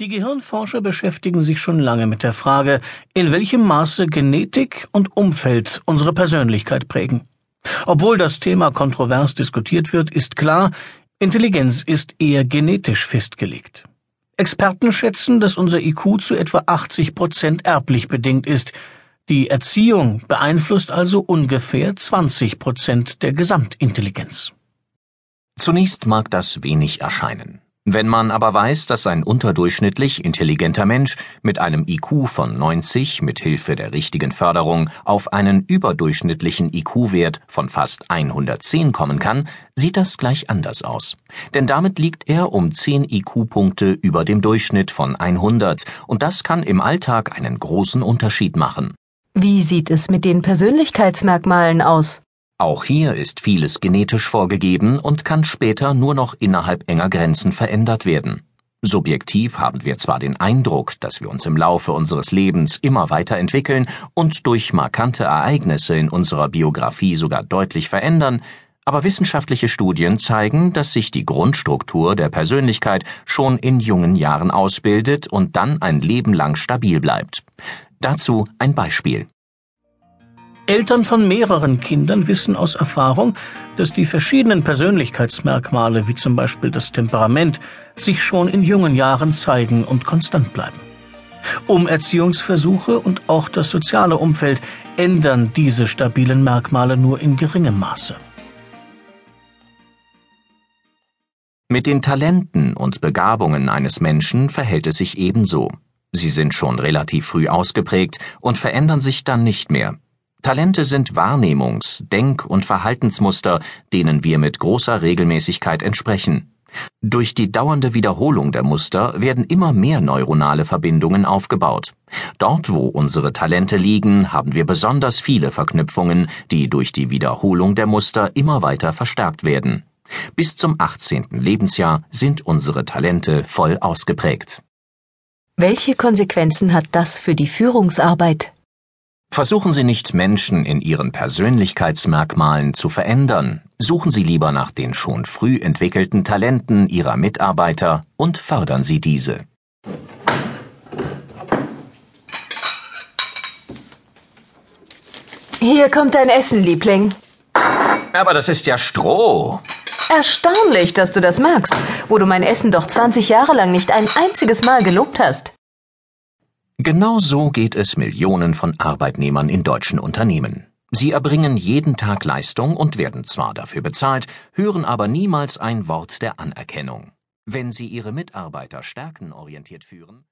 Die Gehirnforscher beschäftigen sich schon lange mit der Frage, in welchem Maße Genetik und Umfeld unsere Persönlichkeit prägen. Obwohl das Thema kontrovers diskutiert wird, ist klar, Intelligenz ist eher genetisch festgelegt. Experten schätzen, dass unser IQ zu etwa 80 Prozent erblich bedingt ist. Die Erziehung beeinflusst also ungefähr 20 Prozent der Gesamtintelligenz. Zunächst mag das wenig erscheinen. Wenn man aber weiß, dass ein unterdurchschnittlich intelligenter Mensch mit einem IQ von 90 mit Hilfe der richtigen Förderung auf einen überdurchschnittlichen IQ-Wert von fast 110 kommen kann, sieht das gleich anders aus. Denn damit liegt er um 10 IQ-Punkte über dem Durchschnitt von 100 und das kann im Alltag einen großen Unterschied machen. Wie sieht es mit den Persönlichkeitsmerkmalen aus? Auch hier ist vieles genetisch vorgegeben und kann später nur noch innerhalb enger Grenzen verändert werden. Subjektiv haben wir zwar den Eindruck, dass wir uns im Laufe unseres Lebens immer weiterentwickeln und durch markante Ereignisse in unserer Biografie sogar deutlich verändern, aber wissenschaftliche Studien zeigen, dass sich die Grundstruktur der Persönlichkeit schon in jungen Jahren ausbildet und dann ein Leben lang stabil bleibt. Dazu ein Beispiel. Eltern von mehreren Kindern wissen aus Erfahrung, dass die verschiedenen Persönlichkeitsmerkmale, wie zum Beispiel das Temperament, sich schon in jungen Jahren zeigen und konstant bleiben. Umerziehungsversuche und auch das soziale Umfeld ändern diese stabilen Merkmale nur in geringem Maße. Mit den Talenten und Begabungen eines Menschen verhält es sich ebenso. Sie sind schon relativ früh ausgeprägt und verändern sich dann nicht mehr. Talente sind Wahrnehmungs-, Denk- und Verhaltensmuster, denen wir mit großer Regelmäßigkeit entsprechen. Durch die dauernde Wiederholung der Muster werden immer mehr neuronale Verbindungen aufgebaut. Dort, wo unsere Talente liegen, haben wir besonders viele Verknüpfungen, die durch die Wiederholung der Muster immer weiter verstärkt werden. Bis zum 18. Lebensjahr sind unsere Talente voll ausgeprägt. Welche Konsequenzen hat das für die Führungsarbeit? Versuchen Sie nicht Menschen in ihren Persönlichkeitsmerkmalen zu verändern, suchen Sie lieber nach den schon früh entwickelten Talenten Ihrer Mitarbeiter und fördern Sie diese. Hier kommt dein Essen, Liebling. Aber das ist ja Stroh. Erstaunlich, dass du das magst, wo du mein Essen doch 20 Jahre lang nicht ein einziges Mal gelobt hast. Genau so geht es Millionen von Arbeitnehmern in deutschen Unternehmen. Sie erbringen jeden Tag Leistung und werden zwar dafür bezahlt, hören aber niemals ein Wort der Anerkennung. Wenn sie ihre Mitarbeiter stärkenorientiert führen